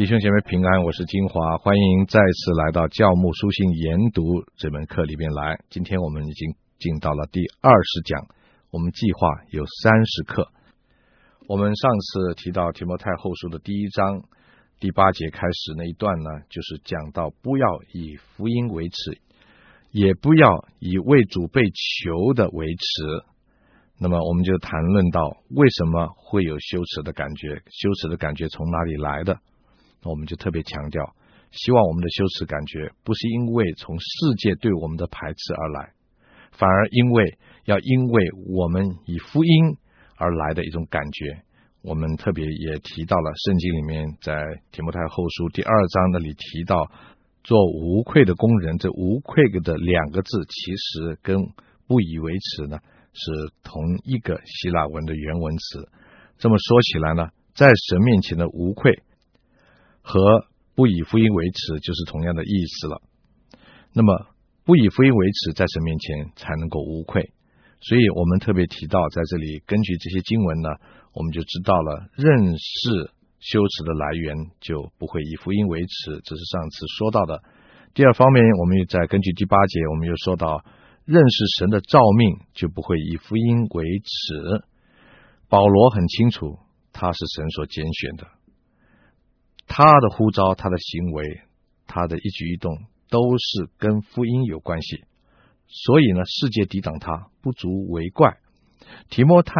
弟兄姐妹平安，我是金华，欢迎再次来到教牧书信研读这门课里面来。今天我们已经进到了第二十讲，我们计划有三十课。我们上次提到提摩太后书的第一章第八节开始那一段呢，就是讲到不要以福音为耻，也不要以为主被囚的为耻。那么我们就谈论到为什么会有羞耻的感觉，羞耻的感觉从哪里来的？那我们就特别强调，希望我们的羞耻感觉不是因为从世界对我们的排斥而来，反而因为要因为我们以福音而来的一种感觉。我们特别也提到了圣经里面在提摩太后书第二章那里提到做无愧的工人，这无愧的两个字其实跟不以为耻呢是同一个希腊文的原文词。这么说起来呢，在神面前的无愧。和不以福音为耻就是同样的意思了。那么不以福音为耻，在神面前才能够无愧。所以我们特别提到，在这里根据这些经文呢，我们就知道了认识羞耻的来源，就不会以福音为耻。这是上次说到的。第二方面，我们又在根据第八节，我们又说到认识神的召命，就不会以福音为耻。保罗很清楚，他是神所拣选的。他的呼召，他的行为，他的一举一动，都是跟福音有关系。所以呢，世界抵挡他，不足为怪。提摩太，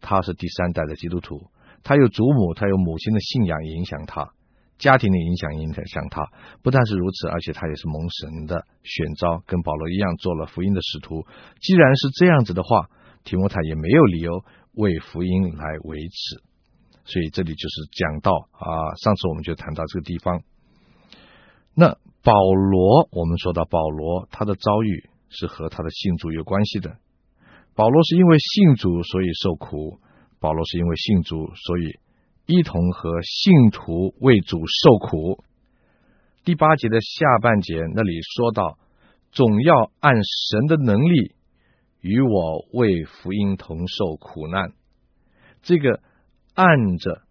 他是第三代的基督徒，他有祖母，他有母亲的信仰影响他，家庭的影响影响他。不但是如此，而且他也是蒙神的选召，跟保罗一样做了福音的使徒。既然是这样子的话，提摩太也没有理由为福音来维持。所以这里就是讲到啊，上次我们就谈到这个地方。那保罗，我们说到保罗，他的遭遇是和他的信主有关系的。保罗是因为信主所以受苦，保罗是因为信主所以一同和信徒为主受苦。第八节的下半节那里说到，总要按神的能力与我为福音同受苦难。这个。按着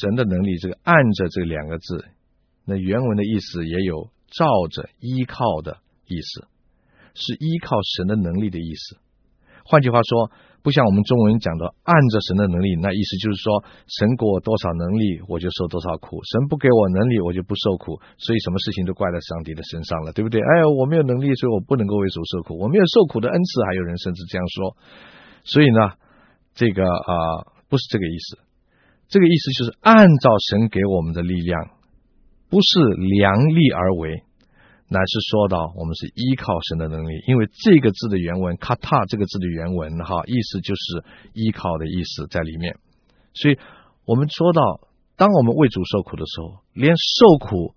神的能力，这个“按着”这两个字，那原文的意思也有照着、依靠的意思，是依靠神的能力的意思。换句话说，不像我们中文讲的“按着神的能力”，那意思就是说，神给我多少能力，我就受多少苦；神不给我能力，我就不受苦。所以什么事情都怪在上帝的身上了，对不对？哎呀，我没有能力，所以我不能够为主受苦。我没有受苦的恩赐，还有人甚至这样说。所以呢，这个啊。不是这个意思，这个意思就是按照神给我们的力量，不是量力而为，乃是说到我们是依靠神的能力。因为这个字的原文“卡塔”这个字的原文哈，意思就是依靠的意思在里面。所以，我们说到，当我们为主受苦的时候，连受苦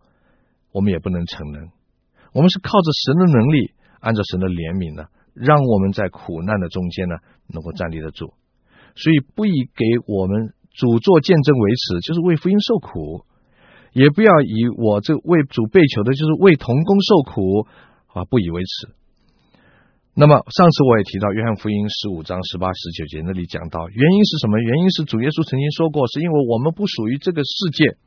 我们也不能逞能，我们是靠着神的能力，按照神的怜悯呢，让我们在苦难的中间呢，能够站立得住。所以不以给我们主做见证为耻，就是为福音受苦；也不要以我这为主被求的，就是为同工受苦啊，不以为耻。那么上次我也提到约翰福音十五章十八十九节那里讲到，原因是什么？原因是主耶稣曾经说过，是因为我们不属于这个世界。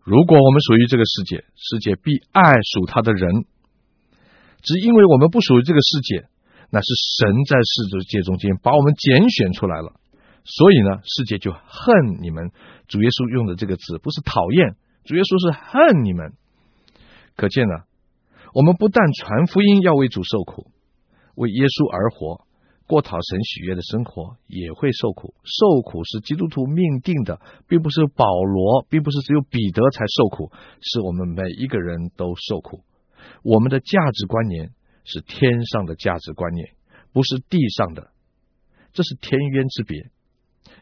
如果我们属于这个世界，世界必爱属他的人；只因为我们不属于这个世界。那是神在世界中间把我们拣选出来了，所以呢，世界就恨你们。主耶稣用的这个字不是讨厌，主耶稣是恨你们。可见呢，我们不但传福音要为主受苦，为耶稣而活，过讨神喜悦的生活也会受苦。受苦是基督徒命定的，并不是保罗，并不是只有彼得才受苦，是我们每一个人都受苦。我们的价值观念。是天上的价值观念，不是地上的，这是天渊之别。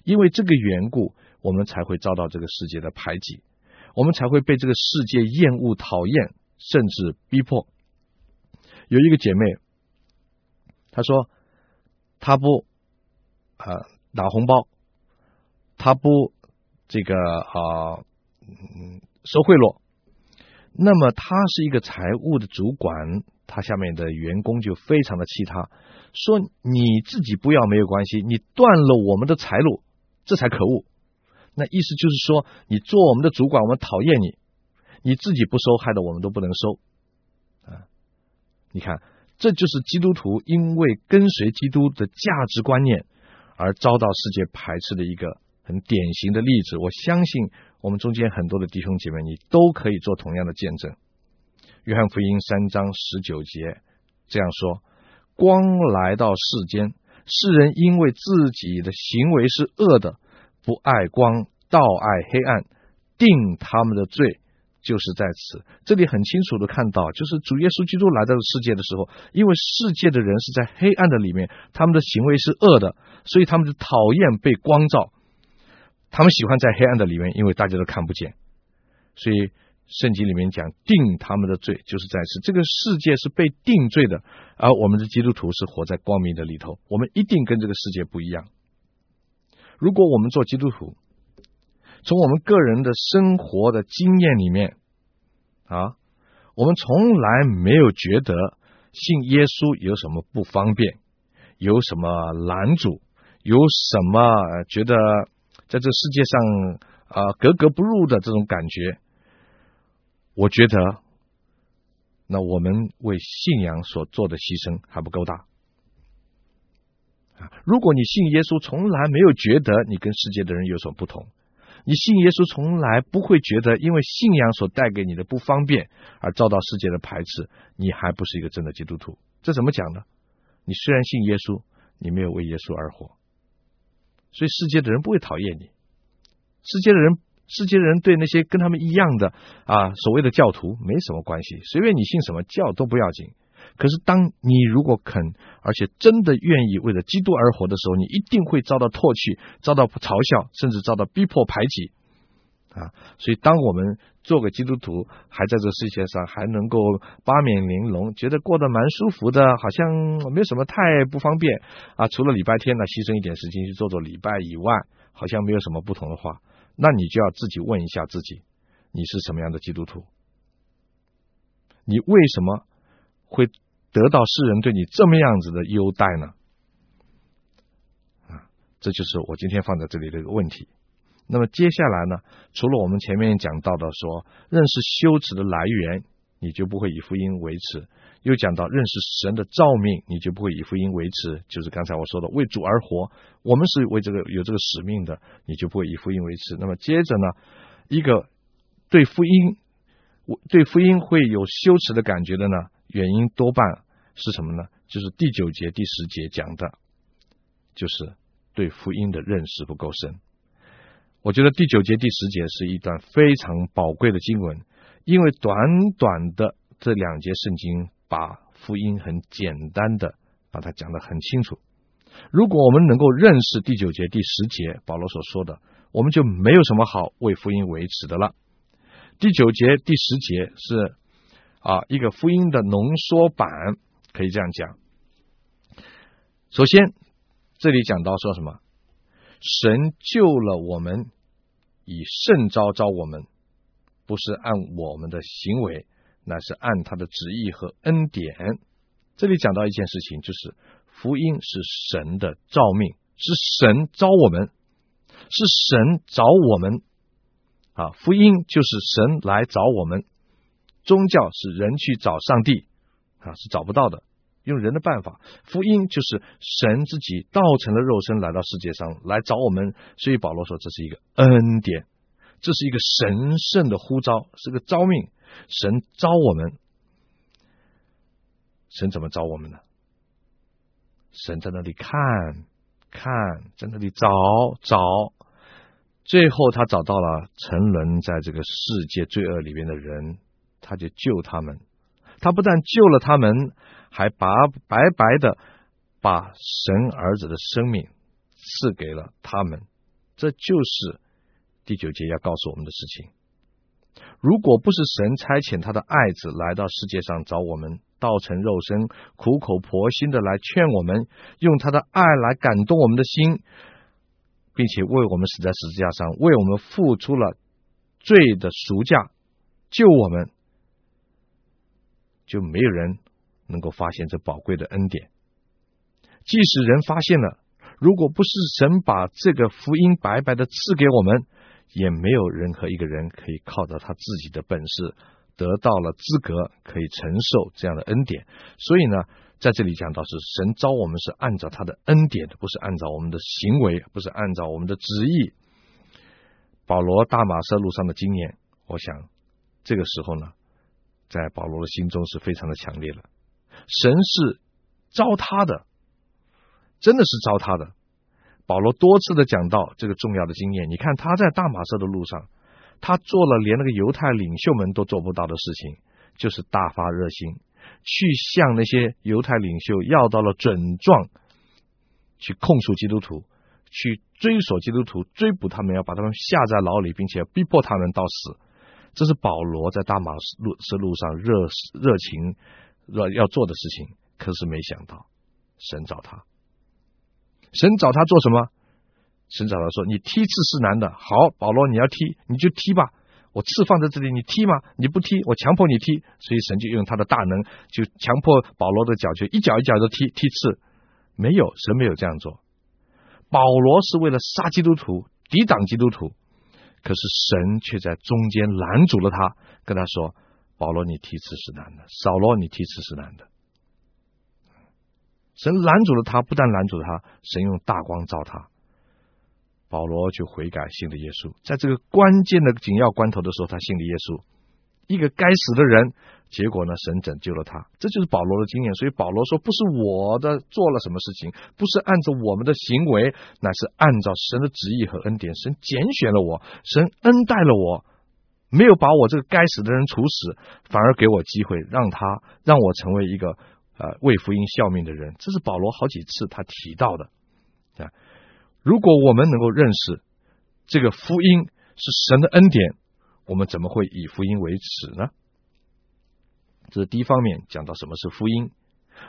因为这个缘故，我们才会遭到这个世界的排挤，我们才会被这个世界厌恶、讨厌，甚至逼迫。有一个姐妹，她说，她不啊、呃、拿红包，她不这个啊嗯收贿赂，那么她是一个财务的主管。他下面的员工就非常的气他，说你自己不要没有关系，你断了我们的财路，这才可恶。那意思就是说，你做我们的主管，我们讨厌你，你自己不收，害得我们都不能收啊！你看，这就是基督徒因为跟随基督的价值观念而遭到世界排斥的一个很典型的例子。我相信我们中间很多的弟兄姐妹，你都可以做同样的见证。约翰福音三章十九节这样说：“光来到世间，世人因为自己的行为是恶的。”不爱光，倒爱黑暗，定他们的罪就是在此。这里很清楚的看到，就是主耶稣基督来到世界的时候，因为世界的人是在黑暗的里面，他们的行为是恶的，所以他们就讨厌被光照。他们喜欢在黑暗的里面，因为大家都看不见。所以圣经里面讲，定他们的罪就是在此。这个世界是被定罪的，而我们的基督徒是活在光明的里头。我们一定跟这个世界不一样。如果我们做基督徒，从我们个人的生活的经验里面啊，我们从来没有觉得信耶稣有什么不方便，有什么拦阻，有什么觉得在这世界上啊格格不入的这种感觉，我觉得那我们为信仰所做的牺牲还不够大。如果你信耶稣，从来没有觉得你跟世界的人有所不同；你信耶稣，从来不会觉得因为信仰所带给你的不方便而遭到世界的排斥，你还不是一个真的基督徒。这怎么讲呢？你虽然信耶稣，你没有为耶稣而活，所以世界的人不会讨厌你。世界的人，世界人对那些跟他们一样的啊，所谓的教徒没什么关系，随便你信什么教都不要紧。可是，当你如果肯，而且真的愿意为了基督而活的时候，你一定会遭到唾弃、遭到嘲笑，甚至遭到逼迫、排挤啊！所以，当我们做个基督徒，还在这世界上，还能够八面玲珑，觉得过得蛮舒服的，好像没有什么太不方便啊。除了礼拜天呢，牺牲一点时间去做做礼拜以外，好像没有什么不同的话，那你就要自己问一下自己：你是什么样的基督徒？你为什么会得到世人对你这么样子的优待呢？啊，这就是我今天放在这里的一个问题。那么接下来呢，除了我们前面讲到的说认识羞耻的来源，你就不会以福音为耻；又讲到认识神的召命，你就不会以福音为持。就是刚才我说的为主而活，我们是为这个有这个使命的，你就不会以福音为持。那么接着呢，一个对福音对福音会有羞耻的感觉的呢？原因多半是什么呢？就是第九节、第十节讲的，就是对福音的认识不够深。我觉得第九节、第十节是一段非常宝贵的经文，因为短短的这两节圣经，把福音很简单的把它讲得很清楚。如果我们能够认识第九节、第十节保罗所说的，我们就没有什么好为福音维持的了。第九节、第十节是。啊，一个福音的浓缩版，可以这样讲。首先，这里讲到说什么？神救了我们，以圣召召我们，不是按我们的行为，乃是按他的旨意和恩典。这里讲到一件事情，就是福音是神的召命，是神召我们，是神找我们。啊，福音就是神来找我们。宗教是人去找上帝啊，是找不到的，用人的办法。福音就是神自己道成了肉身来到世界上来找我们，所以保罗说这是一个恩典，这是一个神圣的呼召，是个召命。神招我们，神怎么招我们呢？神在那里看，看，在那里找，找，最后他找到了沉沦在这个世界罪恶里面的人。他就救他们，他不但救了他们，还把白白的把神儿子的生命赐给了他们。这就是第九节要告诉我们的事情。如果不是神差遣他的爱子来到世界上找我们，道成肉身，苦口婆心的来劝我们，用他的爱来感动我们的心，并且为我们死在十字架上，为我们付出了罪的赎价，救我们。就没有人能够发现这宝贵的恩典。即使人发现了，如果不是神把这个福音白白的赐给我们，也没有任何一个人可以靠着他自己的本事得到了资格，可以承受这样的恩典。所以呢，在这里讲到是神招我们是按照他的恩典，不是按照我们的行为，不是按照我们的旨意。保罗大马色路上的经验，我想这个时候呢，在保罗的心中是非常的强烈的。神是招他的，真的是招他的。保罗多次的讲到这个重要的经验。你看他在大马色的路上，他做了连那个犹太领袖们都做不到的事情，就是大发热心，去向那些犹太领袖要到了准状，去控诉基督徒，去追索基督徒，追捕他们，要把他们下在牢里，并且逼迫他们到死。这是保罗在大马色路上热热情要要做的事情。可是没想到，神找他。神找他做什么？神找他说：“你踢刺是难的。好，保罗，你要踢，你就踢吧。我刺放在这里，你踢吗？你不踢，我强迫你踢。所以神就用他的大能，就强迫保罗的脚，就一脚一脚的踢踢刺。没有，神没有这样做。保罗是为了杀基督徒，抵挡基督徒。可是神却在中间拦阻了他，跟他说：保罗，你踢刺是难的；扫罗，你踢刺是难的。”神拦阻了他，不但拦阻了他，神用大光照他，保罗就悔改信了耶稣。在这个关键的紧要关头的时候，他信了耶稣。一个该死的人，结果呢，神拯救了他。这就是保罗的经验。所以保罗说：“不是我的做了什么事情，不是按照我们的行为，乃是按照神的旨意和恩典。神拣选了我，神恩待了我，没有把我这个该死的人处死，反而给我机会，让他让我成为一个。”呃，为福音效命的人，这是保罗好几次他提到的啊。如果我们能够认识这个福音是神的恩典，我们怎么会以福音为耻呢？这是第一方面，讲到什么是福音。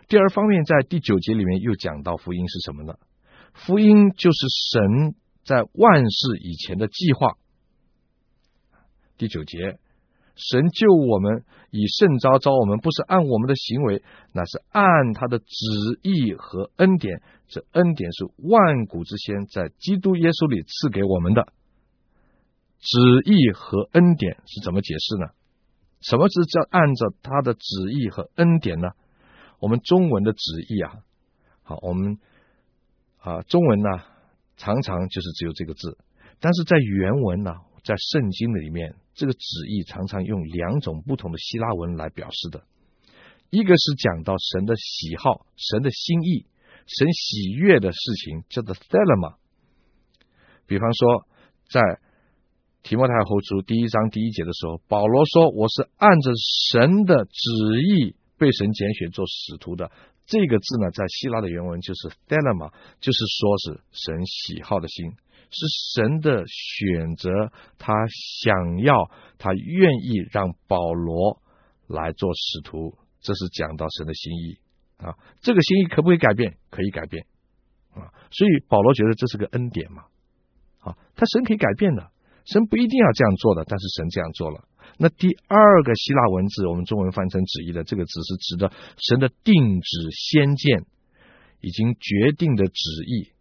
第二方面，在第九节里面又讲到福音是什么呢？福音就是神在万事以前的计划。第九节。神救我们，以圣召召我们，不是按我们的行为，乃是按他的旨意和恩典。这恩典是万古之先在基督耶稣里赐给我们的。旨意和恩典是怎么解释呢？什么是叫按照他的旨意和恩典呢？我们中文的旨意啊，好，我们啊中文呢常常就是只有这个字，但是在原文呢。在圣经里面，这个旨意常常用两种不同的希腊文来表示的。一个是讲到神的喜好、神的心意、神喜悦的事情，叫做 thelema。比方说，在提摩太后书第一章第一节的时候，保罗说：“我是按着神的旨意被神拣选做使徒的。”这个字呢，在希腊的原文就是 thelema，就是说是神喜好的心。是神的选择，他想要，他愿意让保罗来做使徒，这是讲到神的心意啊。这个心意可不可以改变？可以改变啊。所以保罗觉得这是个恩典嘛。啊，他神可以改变的，神不一定要这样做的，但是神这样做了。那第二个希腊文字，我们中文翻成旨意的这个字，是指的神的定旨先见，已经决定的旨意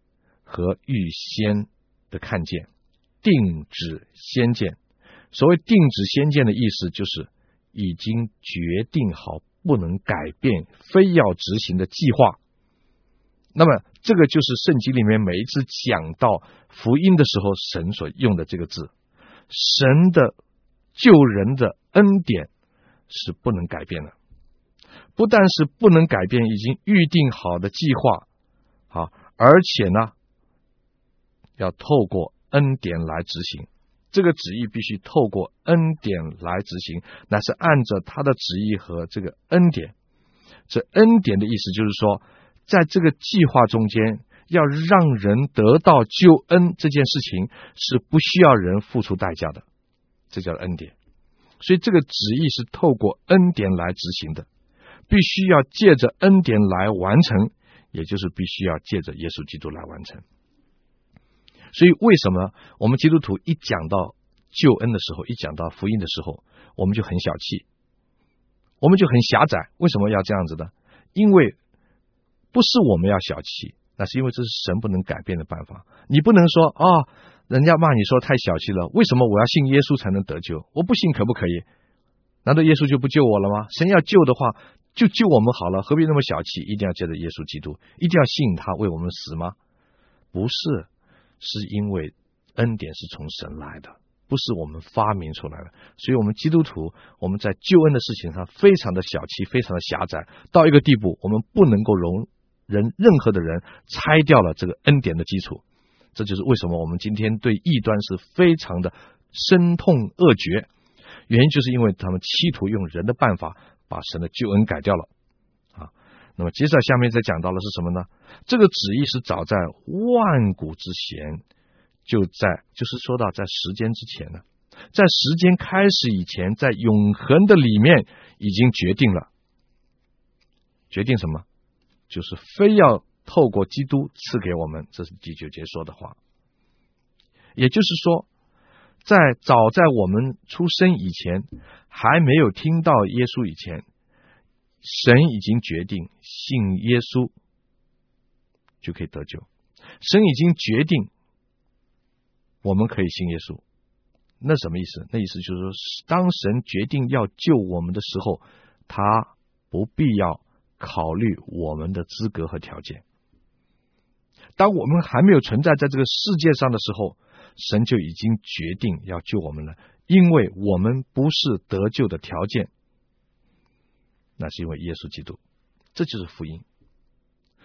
和预先。的看见，定旨先见。所谓定旨先见的意思，就是已经决定好不能改变，非要执行的计划。那么，这个就是圣经里面每一次讲到福音的时候，神所用的这个字。神的救人的恩典是不能改变的，不但是不能改变已经预定好的计划，啊，而且呢。要透过恩典来执行，这个旨意必须透过恩典来执行，乃是按着他的旨意和这个恩典。这恩典的意思就是说，在这个计划中间，要让人得到救恩这件事情是不需要人付出代价的，这叫恩典。所以这个旨意是透过恩典来执行的，必须要借着恩典来完成，也就是必须要借着耶稣基督来完成。所以，为什么我们基督徒一讲到救恩的时候，一讲到福音的时候，我们就很小气，我们就很狭窄？为什么要这样子的？因为不是我们要小气，那是因为这是神不能改变的办法。你不能说啊、人家骂你说太小气了，为什么我要信耶稣才能得救？我不信可不可以？难道耶稣就不救我了吗？神要救的话，就救我们好了，何必那么小气？一定要借着耶稣基督，一定要信他为我们死吗？不是，是因为恩典是从神来的，不是我们发明出来的。所以，我们基督徒，我们在救恩的事情上非常的小气，非常的狭窄，到一个地步，我们不能够容忍任何的人拆掉了这个恩典的基础。这就是为什么我们今天对异端是非常的深痛恶绝，原因就是因为他们企图用人的办法把神的救恩改掉了。那么接着下面再讲到的是什么呢？这个旨意是早在万古之前就在，就是说到在时间之前呢，在时间开始以前，在永恒的里面已经决定了，决定什么？就是非要。透过基督赐给我们，这是第九节说的话。也就是说，在早在我们出生以前，还没有听到耶稣以前，神已经决定信耶稣就可以得救。神已经决定我们可以信耶稣，那什么意思？那意思就是说，当神决定要救我们的时候，他不必要考虑我们的资格和条件。当我们还没有存在在这个世界上的时候，神就已经决定要救我们了，因为我们不是得救的条件，那是因为耶稣基督，这就是福音，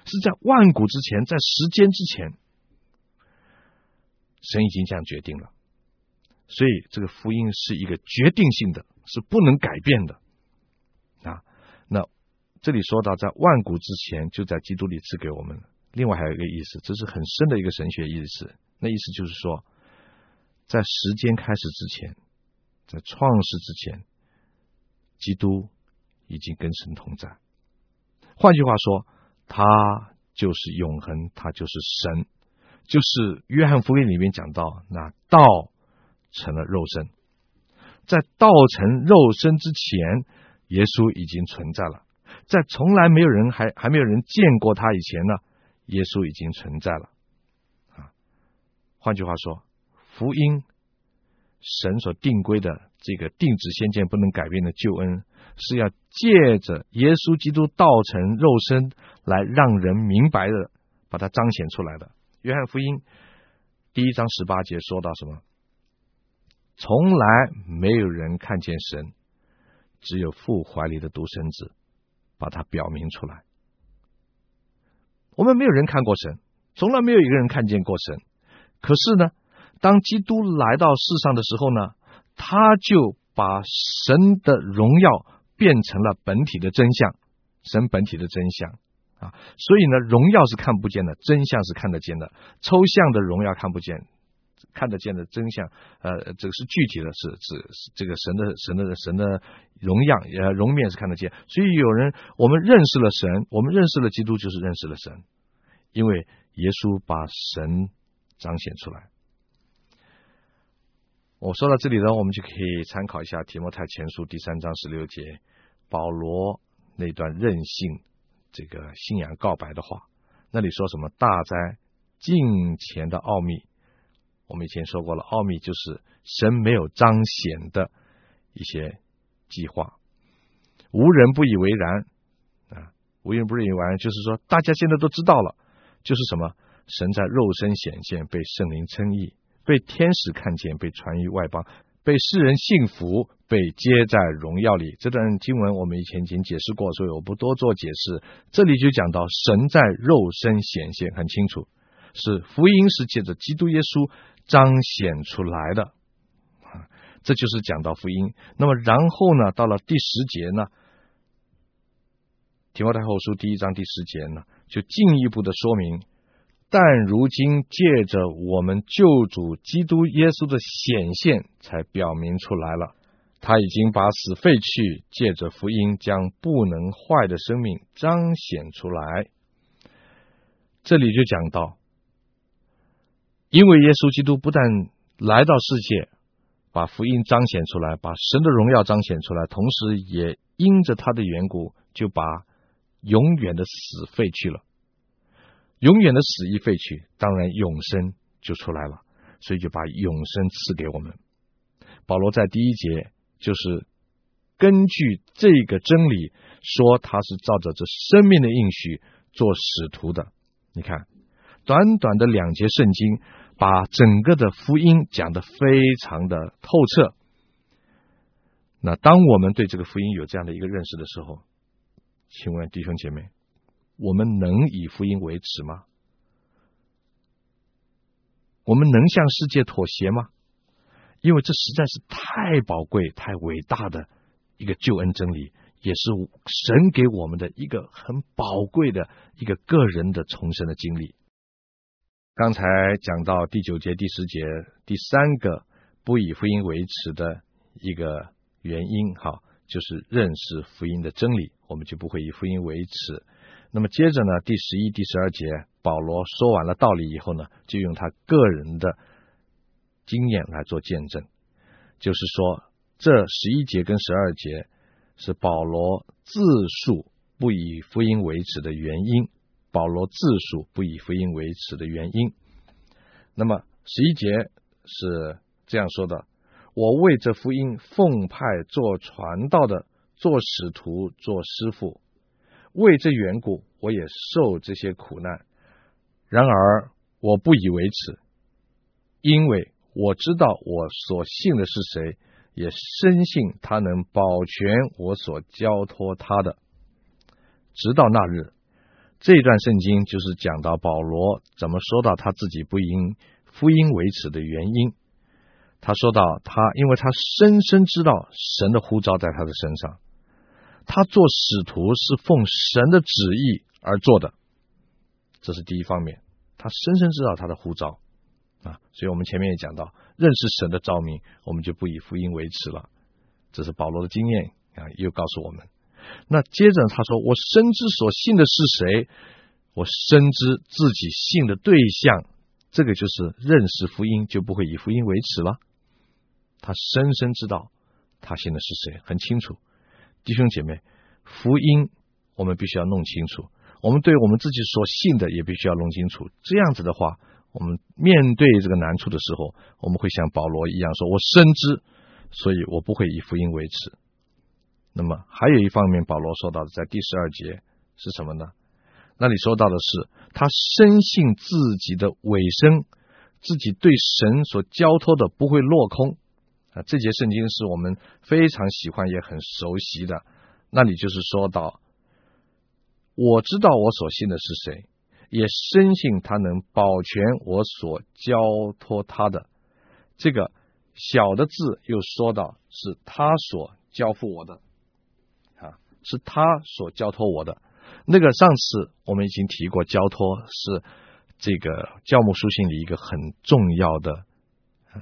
是在万古之前，在时间之前，神已经这样决定了，所以这个福音是一个决定性的，是不能改变的啊。那这里说到，在万古之前，就在基督里赐给我们。另外还有一个意思，这是很深的一个神学意思。那意思就是说，在时间开始之前，在创世之前，基督已经跟神同在。换句话说，他就是永恒，他就是神，就是约翰福音里面讲到，那道成了肉身。在道成肉身之前，耶稣已经存在了。在从来没有人还还没有人见过他以前呢。耶稣已经存在了，啊，换句话说，福音神所定规的这个定旨先见不能改变的救恩，是要借着耶稣基督道成肉身来让人明白的，把它彰显出来的。约翰福音第一章十八节说到什么？从来没有人看见神，只有父怀里的独生子把它表明出来。我们没有人看过神，从来没有一个人看见过神。可是呢，当基督来到世上的时候呢，他就把神的荣耀变成了本体的真相，神本体的真相啊。所以呢，荣耀是看不见的，真相是看得见的。抽象的荣耀看不见，看得见的真相，呃，这个是具体的，是指这个神的神的神的荣耀，呃，容面是看得见。所以有人，我们认识了神，我们认识了基督，就是认识了神。因为耶稣把神彰显出来，我说到这里呢，我们就可以参考一下提摩太前书第三章十六节，保罗那段任性这个信仰告白的话。那里说什么？大哉近前的奥秘！我们以前说过了，奥秘就是神没有彰显的一些计划，无人不以为然啊！无人不以为然，就是说大家现在都知道了。就是什么？神在肉身显现，被圣灵称义，被天使看见，被传于外邦，被世人信服，被接在荣耀里。这段经文我们以前已经解释过，所以我不多做解释。这里就讲到神在肉身显现，很清楚，是福音是借着基督耶稣彰显出来的。啊，这就是讲到福音。那么然后呢，到了第十节呢？提摩太后书第一章第十节呢，就进一步的说明，但如今借着我们救主基督耶稣的显现，才表明出来了，他已经把死废去，借着福音将不能坏的生命彰显出来。这里就讲到，因为耶稣基督不但来到世界，把福音彰显出来，把神的荣耀彰显出来，同时也因着他的缘故，就把永远的死废去了，永远的死一废去，当然永生就出来了。所以就把永生赐给我们。保罗在第一节就是根据这个真理说，他是照着这生命的应许做使徒的。你看，短短的两节圣经，把整个的福音讲得非常的透彻。那当我们对这个福音有这样的一个认识的时候，请问弟兄姐妹，我们能以福音为耻吗？我们能向世界妥协吗？因为这实在是太宝贵、太伟大的一个救恩真理，也是神给我们的一个很宝贵的一个个人的重生的经历。刚才讲到第九节、第十节，第三个不以福音为耻的一个原因，哈，就是认识福音的真理，我们就不会以福音为耻。那么接着呢，第十一、第十二节，保罗说完了道理以后呢，就用他个人的。经验来做见证，就是说，这十一节跟十二节是保罗自述不以福音为耻的原因。保罗自述不以福音为耻的原因。那么十一节是这样说的：“我为这福音奉派做传道的，做使徒，做师傅，为这缘故，我也受这些苦难。然而我不以为耻，因为。”我知道我所信的是谁，也深信他能保全我所交托他的，直到那日。这段圣经就是讲到保罗怎么说到他自己不应福音为耻的原因。他说到他，因为他深深知道神的呼召在他的身上，他做使徒是奉神的旨意而做的，这是第一方面。他深深知道他的呼召。啊，所以我们前面也讲到，认识神的召命，我们就不以福音为耻了。这是保罗的经验啊，又告诉我们。那接着他说：“我深知所信的是谁，我深知自己信的对象，这个就是认识福音，就不会以福音为耻了。”他深深知道他信的是谁，很清楚。弟兄姐妹，福音我们必须要弄清楚，我们对我们自己所信的也必须要弄清楚。这样子的话。我们面对这个难处的时候，我们会像保罗一样说：“我深知，所以我不会以福音为耻。”那么还有一方面，保罗说到的在第十二节是什么呢？那里说到的是他深信自己的尾声，自己对神所交托的不会落空这节圣经是我们非常喜欢也很熟悉的。那里就是说到：“我知道我所信的是谁。”也深信他能保全我所交托他的。这个小的字又说到是他所交付我的，啊，是他所交托我的。那个上次我们已经提过，交托是这个教牧书信里一个很重要的，嗯，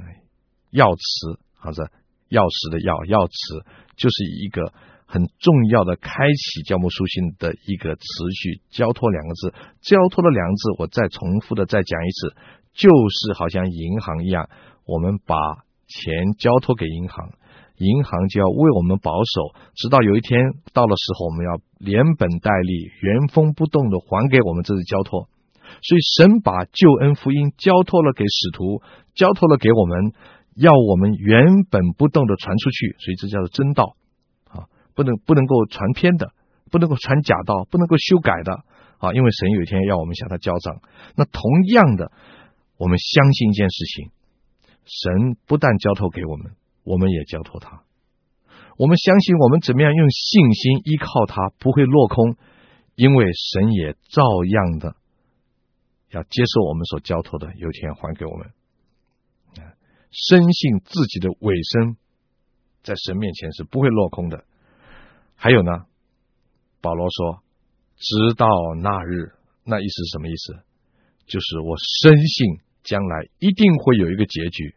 要词，或者钥匙的钥钥匙，就是一个。很重要的开启教牧书信的一个词句“交托”两个字，交托的两个字，我再重复的再讲一次，就是好像银行一样，我们把钱交托给银行，银行就要为我们保守，直到有一天到了时候，我们要连本带利、原封不动的还给我们这次交托。所以神把救恩福音交托了给使徒，交托了给我们，要我们原本不动的传出去，所以这叫做真道啊。不能不能够传偏的，不能够传假道，不能够修改的啊！因为神有一天要我们向他交账。那同样的，我们相信一件事情：神不但交托给我们，我们也交托他。我们相信我们怎么样用信心依靠他，不会落空，因为神也照样的要接受我们所交托的，有一天还给我们。深信自己的尾声，在神面前是不会落空的。还有呢，保罗说：“直到那日，那意思是什么意思？就是我深信将来一定会有一个结局，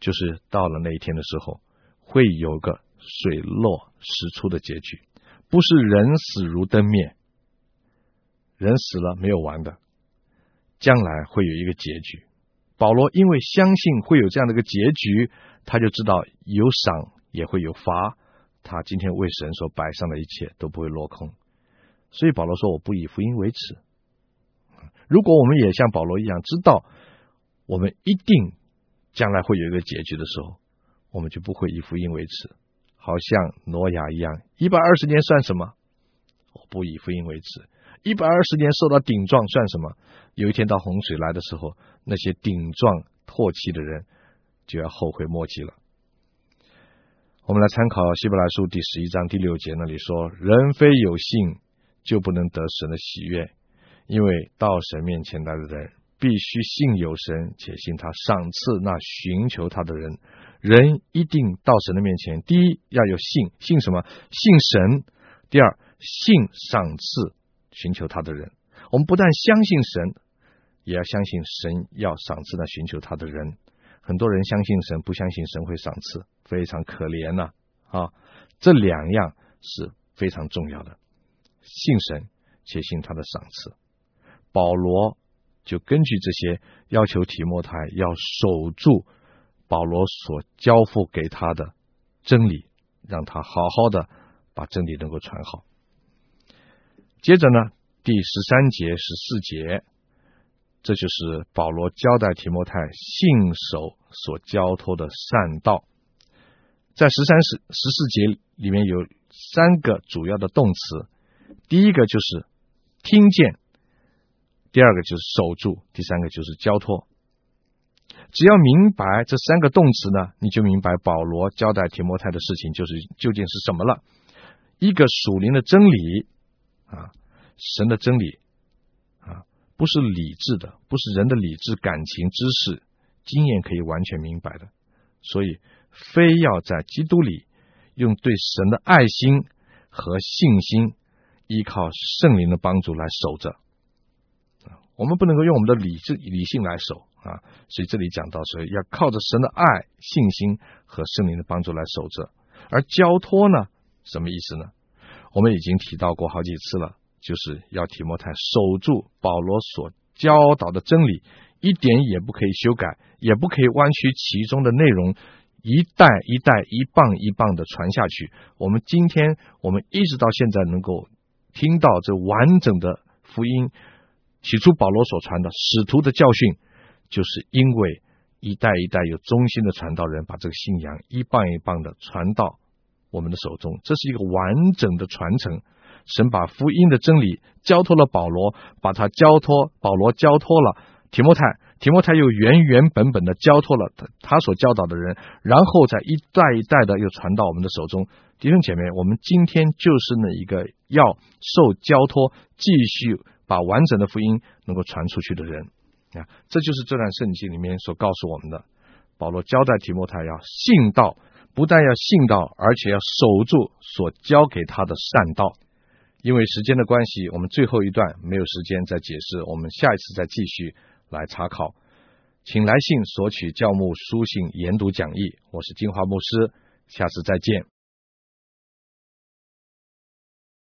就是到了那一天的时候，会有个水落石出的结局，不是人死如灯灭，人死了没有完的，将来会有一个结局。保罗因为相信会有这样的一个结局，他就知道有赏也会有罚。”他今天为神所摆上的一切都不会落空，所以保罗说：“我不以福音为耻。”如果我们也像保罗一样知道，我们一定将来会有一个结局的时候，我们就不会以福音为耻，好像挪亚一样，一百二十年算什么？我不以福音为耻，一百二十年受到顶撞算什么？有一天到洪水来的时候，那些顶撞唾弃的人就要后悔莫及了。我们来参考希伯来书第十一章第六节，那里说：“人非有信，就不能得神的喜悦，因为到神面前来的人，必须信有神，且信他赏赐那寻求他的人。人一定到神的面前，第一要有信，信什么？信神。第二，信赏赐寻求他的人。我们不但相信神，也要相信神要赏赐那寻求他的人。”很多人相信神，不相信神会赏赐，非常可怜呐！啊，这两样是非常重要的，信神且信他的赏赐。保罗就根据这些要求提摩太要守住保罗所交付给他的真理，让他好好的把真理能够传好。接着呢，第十三节、十四节。这就是保罗交代提摩太信守所交托的善道，在十三、十十四节里面有三个主要的动词，第一个就是听见，第二个就是守住，第三个就是交托。只要明白这三个动词呢，你就明白保罗交代提摩太的事情就是究竟是什么了。一个属灵的真理啊，神的真理啊。不是理智的，不是人的理智、感情、知识、经验可以完全明白的，所以非要在基督里用对神的爱心和信心，依靠圣灵的帮助来守着。我们不能够用我们的理智、理性来守啊，所以这里讲到说要靠着神的爱、信心和圣灵的帮助来守着。而交托呢，什么意思呢？我们已经提到过好几次了。就是要提摩太守住保罗所教导的真理，一点也不可以修改，也不可以弯曲其中的内容，一代一代、一棒一棒的传下去。我们今天，我们一直到现在能够听到这完整的福音，起初保罗所传的使徒的教训，就是因为一代一代有忠心的传道人把这个信仰一棒一棒的传到我们的手中，这是一个完整的传承。神把福音的真理交托了保罗，把他交托保罗交托了提摩太，提摩太又原原本本的交托了他他所教导的人，然后再一代一代的又传到我们的手中。弟兄姐妹，我们今天就是那一个要受交托，继续把完整的福音能够传出去的人啊！这就是这段圣经里面所告诉我们的。保罗交代提摩太要信道，不但要信道，而且要守住所教给他的善道。因为时间的关系，我们最后一段没有时间再解释，我们下一次再继续来查考。请来信索取教牧书信研读讲义。我是金华牧师，下次再见。